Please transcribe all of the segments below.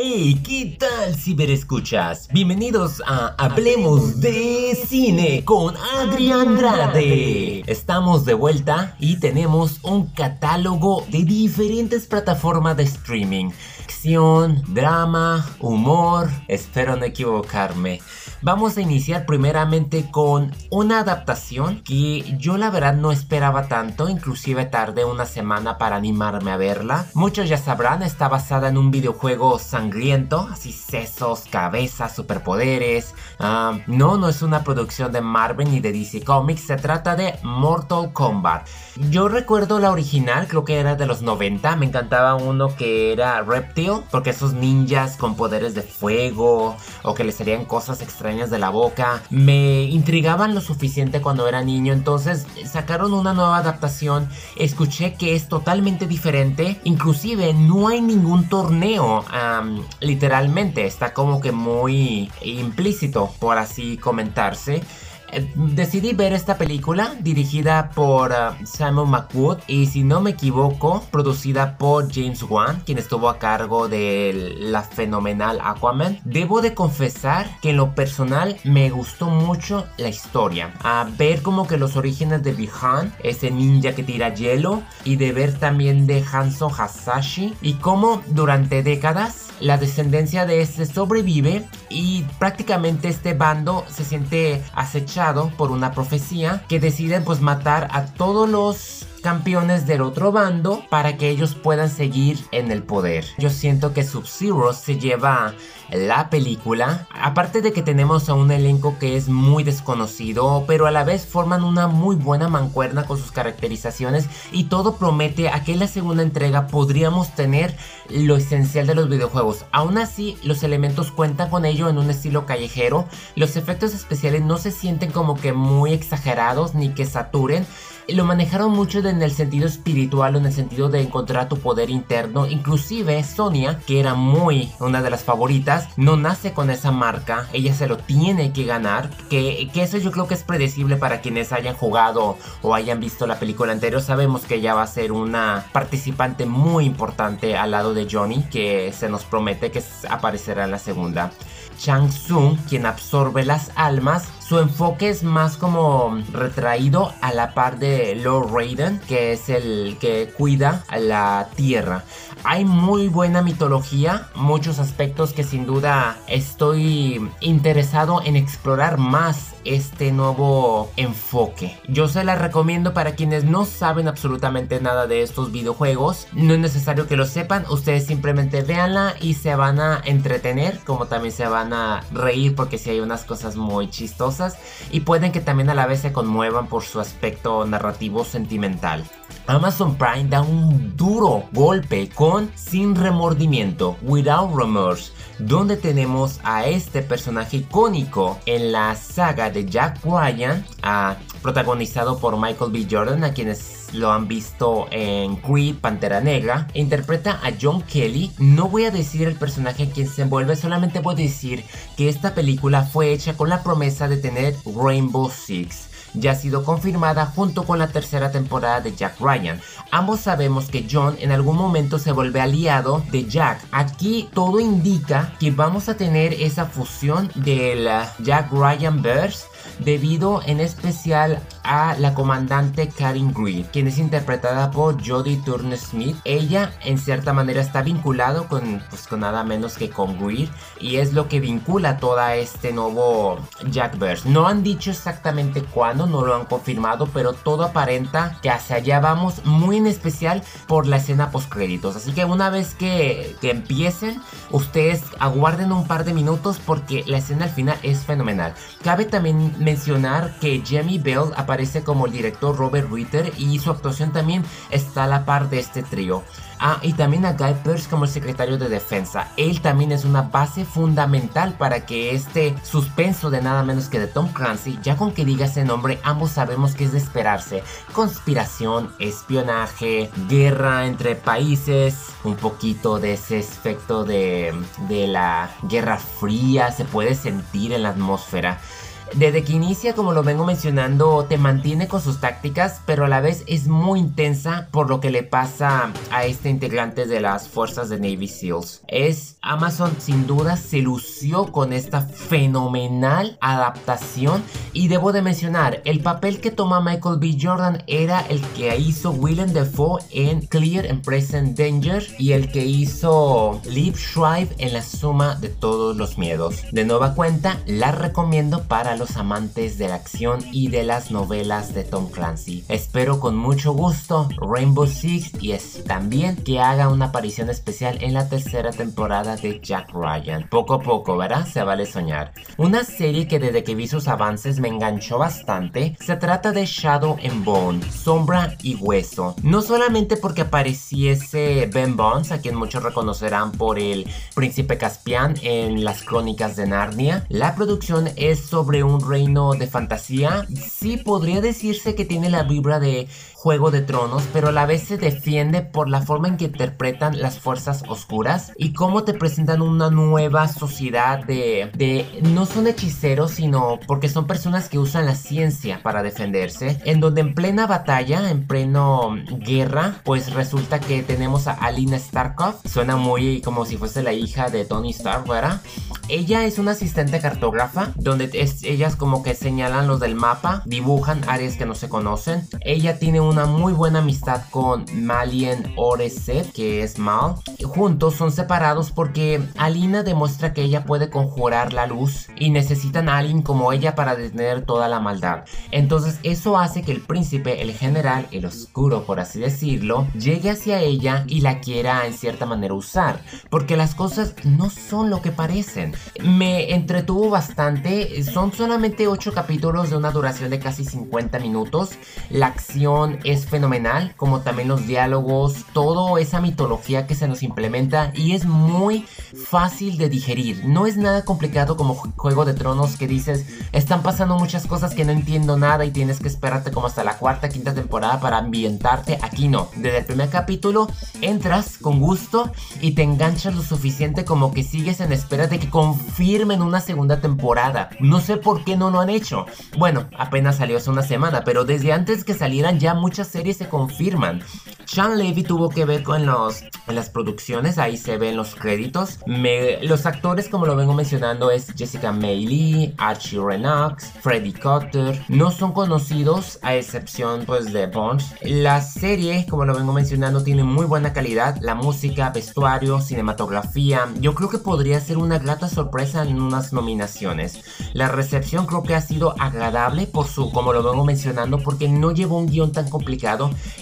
Hey, ¿qué tal ciberescuchas? Bienvenidos a Hablemos de Cine con Adrián Andrade. Estamos de vuelta y tenemos un catálogo de diferentes plataformas de streaming. Acción, drama, humor, espero no equivocarme. Vamos a iniciar primeramente con una adaptación que yo la verdad no esperaba tanto, inclusive tardé una semana para animarme a verla. Muchos ya sabrán, está basada en un videojuego sangriento, así sesos, cabezas, superpoderes. Ah, no, no es una producción de Marvel ni de DC Comics, se trata de Mortal Kombat. Yo recuerdo la original, creo que era de los 90, me encantaba uno que era Reptile, porque esos ninjas con poderes de fuego o que les salían cosas extrañas de la boca. Me intrigaban lo suficiente cuando era niño, entonces sacaron una nueva adaptación. Escuché que es totalmente diferente, inclusive no hay ningún torneo, literalmente, está como que muy implícito, por así comentarse. Eh, decidí ver esta película dirigida por uh, Simon McWood y si no me equivoco producida por James Wan quien estuvo a cargo de la fenomenal Aquaman. Debo de confesar que en lo personal me gustó mucho la historia. A ver como que los orígenes de Bihan ese ninja que tira hielo y de ver también de Hanzo Hasashi y cómo durante décadas la descendencia de este sobrevive y prácticamente este bando se siente acechado por una profecía que deciden pues matar a todos los campeones del otro bando para que ellos puedan seguir en el poder. Yo siento que Sub-Zero se lleva la película, aparte de que tenemos a un elenco que es muy desconocido, pero a la vez forman una muy buena mancuerna con sus caracterizaciones y todo promete que en la segunda entrega podríamos tener lo esencial de los videojuegos. Aún así, los elementos cuentan con ello en un estilo callejero, los efectos especiales no se sienten como que muy exagerados ni que saturen, lo manejaron mucho en el sentido espiritual o en el sentido de encontrar tu poder interno. Inclusive Sonia, que era muy una de las favoritas, no nace con esa marca. Ella se lo tiene que ganar. Que, que eso yo creo que es predecible para quienes hayan jugado o hayan visto la película anterior. Sabemos que ella va a ser una participante muy importante al lado de Johnny, que se nos promete que aparecerá en la segunda. Chang Tsung, quien absorbe las almas, su enfoque es más como retraído a la par de Lord Raiden, que es el que cuida a la tierra. Hay muy buena mitología, muchos aspectos que sin duda estoy interesado en explorar más este nuevo enfoque. Yo se la recomiendo para quienes no saben absolutamente nada de estos videojuegos. No es necesario que lo sepan, ustedes simplemente véanla y se van a entretener, como también se van a reír porque si hay unas cosas muy chistosas y pueden que también a la vez se conmuevan por su aspecto narrativo sentimental. Amazon Prime da un duro golpe con Sin Remordimiento, Without Remorse, donde tenemos a este personaje icónico en la saga de Jack Ryan, protagonizado por Michael B. Jordan, a quienes lo han visto en Creed, Pantera Negra. Interpreta a John Kelly. No voy a decir el personaje en quien se envuelve, solamente voy a decir que esta película fue hecha con la promesa de tener Rainbow Six ya ha sido confirmada junto con la tercera temporada de Jack Ryan. Ambos sabemos que John en algún momento se vuelve aliado de Jack. Aquí todo indica que vamos a tener esa fusión del Jack Ryan verse debido en especial a la comandante Karen Greer, quien es interpretada por Jodie Turner Smith. Ella en cierta manera está vinculado con, pues, con nada menos que con Greer y es lo que vincula toda este nuevo Jackverse. No han dicho exactamente cuándo, no lo han confirmado, pero todo aparenta que hacia allá vamos, muy en especial por la escena post créditos. Así que una vez que empiecen, ustedes aguarden un par de minutos porque la escena al final es fenomenal. Cabe también mencionar que Jamie Bell aparece como el director Robert Ritter y su actuación también está a la par de este trío. Ah, y también a Guy Pearce como el secretario de defensa. Él también es una base fundamental para que este suspenso de nada menos que de Tom Clancy, ya con que diga ese nombre, ambos sabemos que es de esperarse. Conspiración, espionaje, guerra entre países, un poquito de ese efecto de, de la Guerra Fría, se puede sentir en la atmósfera. Desde que inicia, como lo vengo mencionando, te mantiene con sus tácticas, pero a la vez es muy intensa por lo que le pasa a este integrante de las fuerzas de Navy SEALs. Es Amazon sin duda se lució con esta fenomenal adaptación y debo de mencionar, el papel que toma Michael B. Jordan era el que hizo Willem Dafoe en Clear and Present Danger y el que hizo Liv Schreiber en La Suma de Todos los Miedos. De nueva cuenta, la recomiendo para los amantes de la acción y de las novelas de Tom Clancy. Espero con mucho gusto Rainbow Six y es también que haga una aparición especial en la tercera temporada de Jack Ryan. Poco a poco, ¿verdad? Se vale soñar. Una serie que desde que vi sus avances me enganchó bastante. Se trata de Shadow and Bone, Sombra y Hueso. No solamente porque apareciese Ben Bones, a quien muchos reconocerán por el príncipe Caspian en las crónicas de Narnia. La producción es sobre reino de fantasía. Sí, podría decirse que tiene la vibra de Juego de Tronos, pero a la vez se defiende por la forma en que interpretan las fuerzas oscuras y cómo te presentan una nueva sociedad de, de no son hechiceros, sino porque son personas que usan la ciencia para defenderse, en donde en plena batalla, en pleno guerra, pues resulta que tenemos a Alina Starkov, suena muy como si fuese la hija de Tony Stark, ¿verdad? Ella es una asistente cartógrafa, donde es, ellas como que señalan los del mapa, dibujan áreas que no se conocen. Ella tiene una muy buena amistad con Malien Oreset, que es Mal. Juntos son separados porque Alina demuestra que ella puede conjurar la luz y necesitan a alguien como ella para detener toda la maldad. Entonces eso hace que el príncipe, el general, el oscuro por así decirlo, llegue hacia ella y la quiera en cierta manera usar. Porque las cosas no son lo que parecen. Me entretuvo bastante. Son solamente 8 capítulos de una duración de casi 50 minutos. La acción es fenomenal, como también los diálogos, toda esa mitología que se nos implementa y es muy fácil de digerir. No es nada complicado como Juego de Tronos que dices, están pasando muchas cosas que no entiendo nada y tienes que esperarte como hasta la cuarta, quinta temporada para ambientarte. Aquí no, desde el primer capítulo entras con gusto y te enganchas lo suficiente como que sigues en espera de que confirmen una segunda temporada. No sé por qué no lo han hecho. Bueno, apenas salió hace una semana, pero desde antes que salieran ya muchas series se confirman. Sean Levy tuvo que ver con los, las producciones, ahí se ven los créditos. los actores, como lo vengo mencionando, es Jessica May Lee, Archie Renox, Freddie Cotter. No son conocidos a excepción pues de Bones. La serie, como lo vengo mencionando, tiene muy buena calidad. La música, vestuario, cinematografía. Yo creo que podría ser una grata sorpresa en unas nominaciones. La recepción creo que ha sido agradable por su, como lo vengo mencionando, porque no llevó un guion tan complicado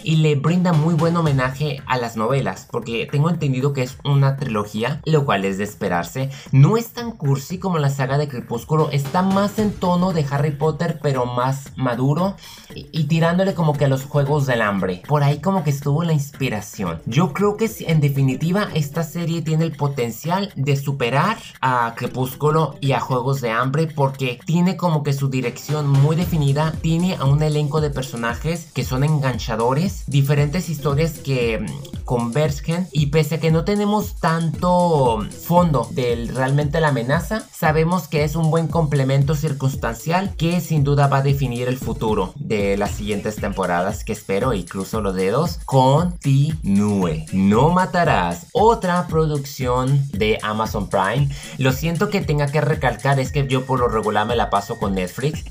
y le brinda muy buen homenaje a las novelas, porque tengo entendido que es una trilogía, lo cual es de esperarse. No es tan cursi como la saga de Crepúsculo, está más en tono de Harry Potter, pero más maduro y, tirándole como que a los juegos del hambre. Por ahí como que estuvo la inspiración. Yo creo que en definitiva esta serie tiene el potencial de superar a Crepúsculo y a Juegos de Hambre porque tiene como que su dirección muy definida, tiene a un elenco de personajes que son enganchadores, diferentes historias que mm, convergen y pese a que no tenemos tanto fondo de realmente la amenaza, sabemos que es un buen complemento circunstancial que sin duda va a definir el futuro de las siguientes temporadas que espero y cruzo los dedos continúe. No matarás. Otra producción de Amazon Prime. Lo siento que tenga que recalcar es que yo por lo regular me la paso con Netflix,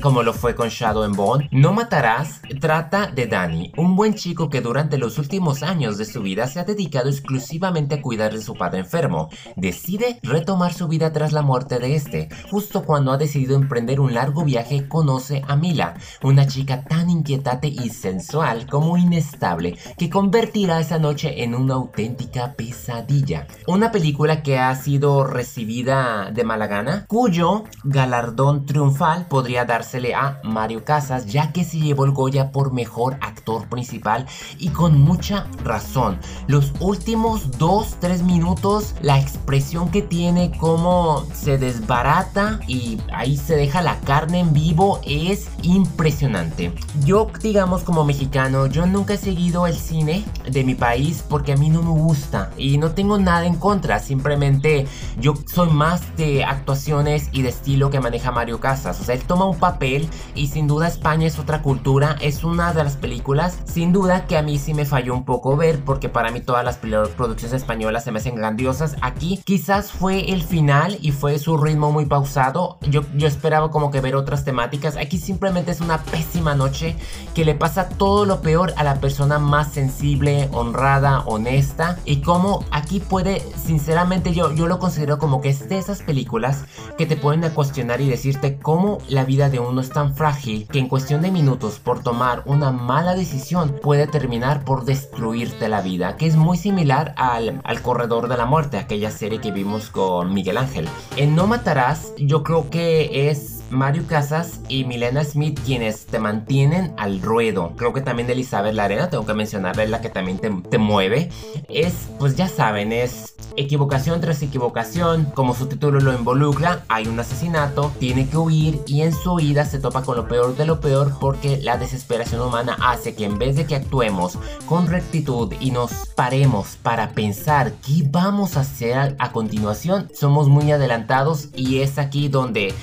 como lo fue con Shadow and Bone. No matarás trata de Danny, un buen chico que durante los últimos años de su vida se ha dedicado exclusivamente a cuidar de su padre enfermo. Decide retomar su vida tras la muerte de este. Justo cuando ha decidido emprender un largo viaje, conoce a Mila, una chica tan inquietante y sensual como inestable, que convertirá esa noche en una auténtica pesadilla. Una película que ha sido recibida de mala gana, cuyo galardón triunfal podría dársele a Mario Casas, ya que se llevó el Goya por mejor actor principal y con mucha razón. Los últimos 2-3 minutos, la expresión que tiene, cómo se desbarata y ahí se deja la carne en vivo es impresionante. Yo, digamos, como mexicano, yo nunca he seguido el cine de mi país porque a mí no me gusta y no tengo nada en contra. Simplemente yo soy más de actuaciones y de estilo que maneja Mario Casas. O sea, él toma un papel y sin duda España es otra cultura. Es una de las películas, sin duda, que a mí sí me falló un poco ver porque para mí todas las producciones españolas se me hacen grandiosas. Aquí quizás fue el final y fue su ritmo muy pausado. Yo, yo esperaba como que ver otras temáticas. Aquí simplemente es una pésima noche que le pasa todo lo peor a la persona más sensible, honrada, honesta. Y como aquí puede, sinceramente yo, yo lo considero como que es de esas películas que te pueden cuestionar y decirte cómo la vida de uno es tan frágil que en cuestión de minutos por tomar una mala decisión puede terminar por destruirte la vida. Que es muy similar al, al Corredor de la Muerte, aquella serie que vimos con Miguel Ángel. En No Matarás yo creo que es Mario Casas y Milena Smith quienes te mantienen al ruedo. Creo que también Elizabeth Larena, tengo que mencionarla, es la que también te, te mueve. Es, pues ya saben, es equivocación tras equivocación. Como su título lo involucra, hay un asesinato, tiene que huir y en su huida se topa con lo peor de lo peor porque la desesperación humana hace que en vez de que actuemos con rectitud y nos paremos para pensar qué vamos a hacer a continuación, somos muy adelantados y es aquí donde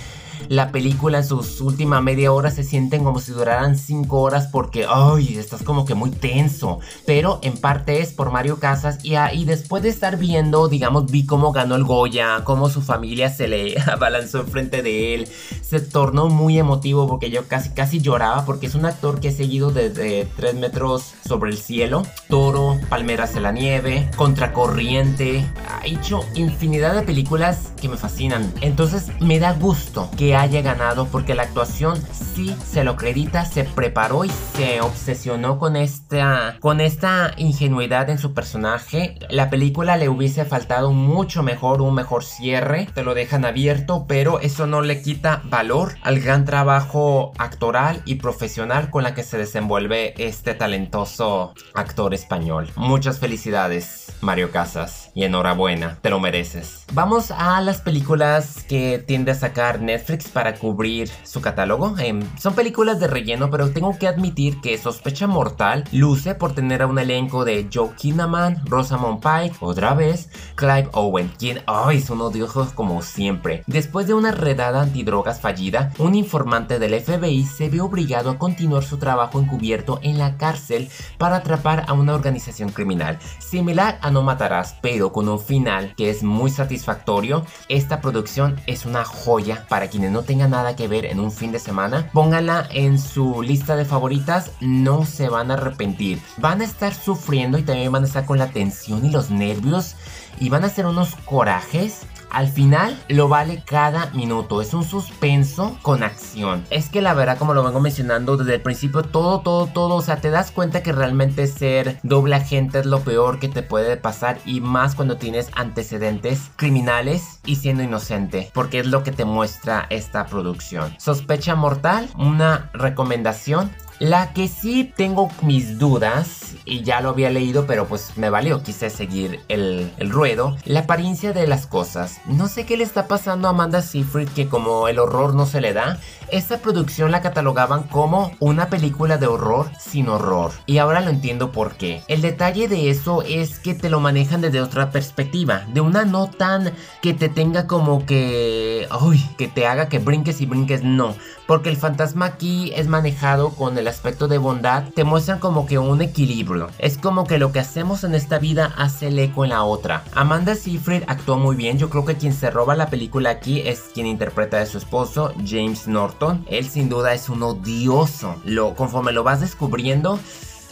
la película en sus últimas media hora se sienten como si duraran 5 horas porque, ay, estás como que muy tenso. Pero en parte es por Mario Casas y, y después de estar viendo, digamos, vi cómo ganó el Goya, cómo su familia se le abalanzó enfrente de él, se tornó muy emotivo porque yo casi, casi lloraba porque es un actor que he seguido desde 3 metros sobre el cielo, Toro, Palmeras en la nieve, Contracorriente, ha hecho infinidad de películas que me fascinan. Entonces me da gusto que haya ganado porque la actuación sí se lo acredita, se preparó y se obsesionó con esta, con esta ingenuidad en su personaje. La película le hubiese faltado mucho mejor, un mejor cierre, te lo dejan abierto, pero eso no le quita valor al gran trabajo actoral y profesional con la que se desenvuelve este talentoso actor español. Muchas felicidades, Mario Casas, y enhorabuena, te lo mereces. Vamos a las películas que tiende a sacar Netflix para cubrir su catálogo. Em, son películas de relleno, pero tengo que admitir que Sospecha Mortal luce por tener a un elenco de Joe Kinnaman, Rosamund Pike, otra vez, Clive Owen, quien ay, es un odioso como siempre. Después de una redada antidrogas fallida, un informante del FBI se ve obligado a continuar su trabajo encubierto en la cárcel para atrapar a una organización criminal. Similar a No Matarás, pero con un final que es muy satisfactorio, esta producción es una joya para quienes no tenga nada que ver en un fin de semana, pónganla en su lista de favoritas, no se van a arrepentir. Van a estar sufriendo y también van a estar con la tensión y los nervios y van a hacer unos corajes al final lo vale cada minuto. Es un suspenso con acción. Es que la verdad, como lo vengo mencionando desde el principio, todo, todo, todo. O sea, te das cuenta que realmente ser doble agente es lo peor que te puede pasar. Y más cuando tienes antecedentes criminales y siendo inocente. Porque es lo que te muestra esta producción. Sospecha mortal, una recomendación la que sí tengo mis dudas, y ya lo había leído, pero pues me valió, quise seguir el, ruedo, la apariencia de las cosas. No sé qué le está pasando a Amanda Seyfried que como el horror no se le da, esta producción la catalogaban como una película de horror sin horror. Y ahora lo entiendo por qué. El detalle de eso es que te lo manejan desde otra perspectiva, de una no tan que te tenga como que... Uy, que te haga que brinques y brinques, no. Porque el fantasma aquí es manejado con el aspecto de bondad, te muestran como que un equilibrio. Es como que lo que hacemos en esta vida hace el eco en la otra. Amanda Seyfried actuó muy bien, yo creo que quien se roba la película aquí es quien interpreta a su esposo, James Norton. Él sin duda es un odioso. Lo, conforme lo vas descubriendo,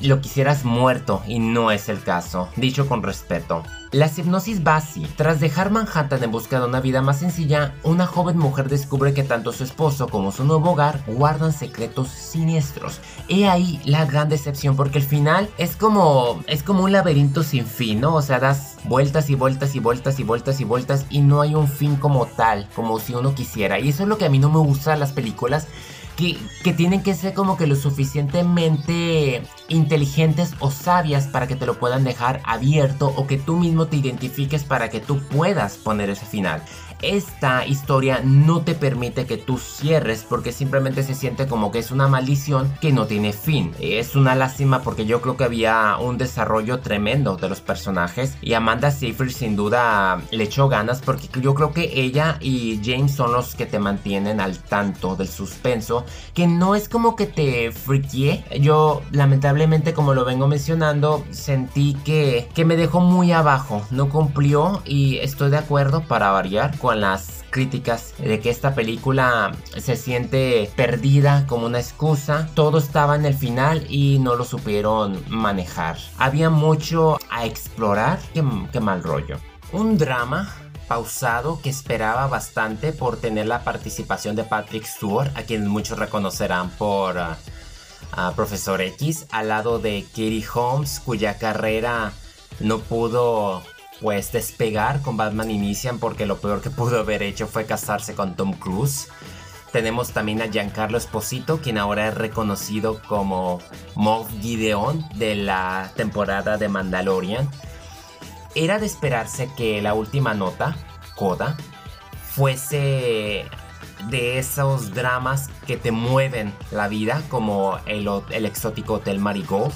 lo quisieras muerto y no es el caso, dicho con respeto. La hipnosis así. Tras dejar Manhattan en busca de una vida más sencilla, una joven mujer descubre que tanto su esposo como su nuevo hogar guardan secretos siniestros. He ahí la gran decepción porque el final es como es como un laberinto sin fin, ¿no? O sea, das vueltas y vueltas y vueltas y vueltas y vueltas y no hay un fin como tal, como si uno quisiera. Y eso es lo que a mí no me gusta de las películas que, tienen que ser como que lo suficientemente inteligentes o sabias para que te lo puedan dejar abierto o que tú mismo te identifiques para que tú puedas poner ese final esta historia no te permite que tú cierres porque simplemente se siente como que es una maldición que no tiene fin. Es una lástima porque yo creo que había un desarrollo tremendo de los personajes y Amanda Seyfried sin duda le echó ganas porque yo creo que ella y James son los que te mantienen al tanto del suspenso que no es como que te friqué. Yo lamentablemente como lo vengo mencionando sentí que, que me dejó muy abajo, no cumplió y estoy de acuerdo para variar las críticas de que esta película se siente perdida como una excusa. Todo estaba en el final y no lo supieron manejar. Había mucho a explorar. Qué, mal rollo. Un drama pausado que esperaba bastante por tener la participación de Patrick Stewart, a quien muchos reconocerán por uh, Profesor X, al lado de Katie Holmes, cuya carrera no pudo pues despegar con Batman Inician porque lo peor que pudo haber hecho fue casarse con Tom Cruise. Tenemos también a Giancarlo Esposito, quien ahora es reconocido como Moff Gideon de la temporada de Mandalorian. Era de esperarse que la última nota, Coda, fuese de esos dramas que te mueven la vida, como el, el exótico Hotel Marigold.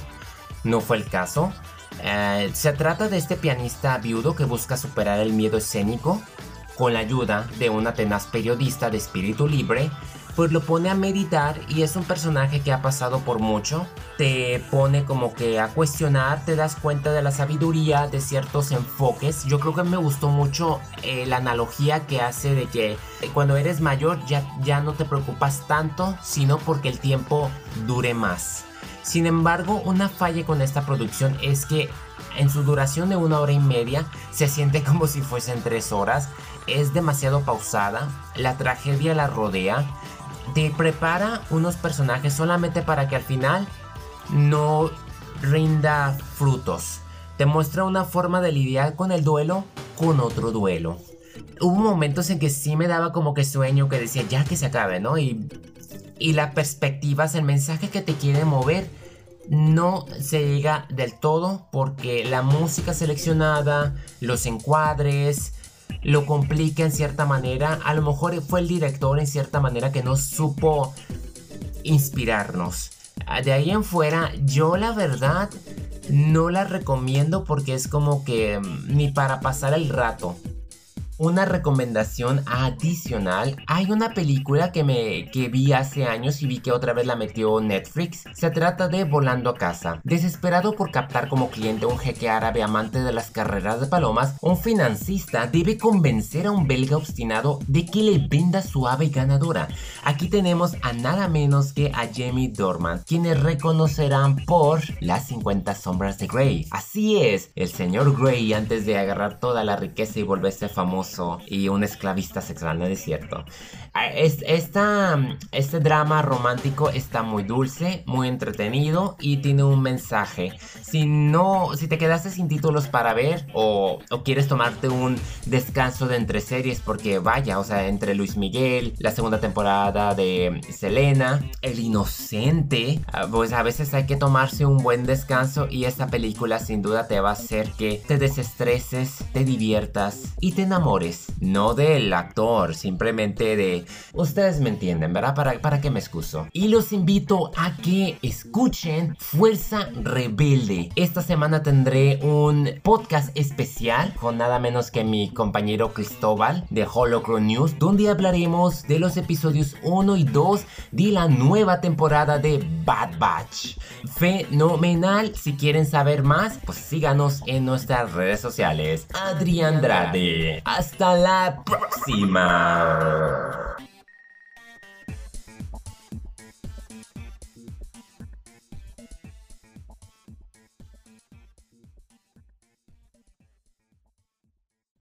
No fue el caso. Eh, se trata de este pianista viudo que busca superar el miedo escénico con la ayuda de una tenaz periodista de espíritu libre, pues lo pone a meditar y es un personaje que ha pasado por mucho, te pone como que a cuestionar, te das cuenta de la sabiduría de ciertos enfoques. Yo creo que me gustó mucho eh, la analogía que hace de que cuando eres mayor ya, ya no te preocupas tanto, sino porque el tiempo dure más. Sin embargo, una falla con esta producción es que en su duración de una hora y media se siente como si fuesen tres horas, es demasiado pausada, la tragedia la rodea, te prepara unos personajes solamente para que al final no rinda frutos. Te muestra una forma de lidiar con el duelo con otro duelo. Hubo momentos en que sí me daba como que sueño, que decía ya que se acabe, ¿no? Y y la perspectiva, el mensaje que te quiere mover, no se llega del todo porque la música seleccionada, los encuadres, lo complica en cierta manera. A lo mejor fue el director en cierta manera que no supo inspirarnos. De ahí en fuera, yo la verdad no la recomiendo porque es como que mm, ni para pasar el rato una recomendación adicional. Hay una película que me que vi hace años y vi que otra vez la metió Netflix. Se trata de Volando a casa. Desesperado por captar como cliente un jeque árabe amante de las carreras de palomas, un financista debe convencer a un belga obstinado de que le venda su ave ganadora. Aquí tenemos a nada menos que a Jamie Dorman, quienes reconocerán por las 50 sombras de Grey. Así es, el señor Grey antes de agarrar toda la riqueza y volverse famoso y un esclavista sexual, no es cierto. Ah, esta, este drama romántico está muy dulce, muy entretenido y tiene un mensaje. Si no, si te quedaste sin títulos para ver o, o quieres tomarte un descanso de entre series porque vaya, o sea, entre Luis Miguel, la segunda temporada de Selena, El Inocente, ah, pues a veces hay que tomarse un buen descanso y esta película sin duda te va a hacer que te desestreses, te diviertas y te enamores no del actor, simplemente de... Ustedes me entienden, ¿verdad? ¿Para, para qué me excuso? Y los invito a que escuchen Fuerza Rebelde. Esta semana tendré un podcast especial con nada menos que mi compañero Cristóbal de Holocron News, donde hablaremos de los episodios 1 y 2 de la nueva temporada de Bad Batch. Fenomenal, si quieren saber más, pues síganos en nuestras redes sociales. Adrián Andrade. Hasta la próxima.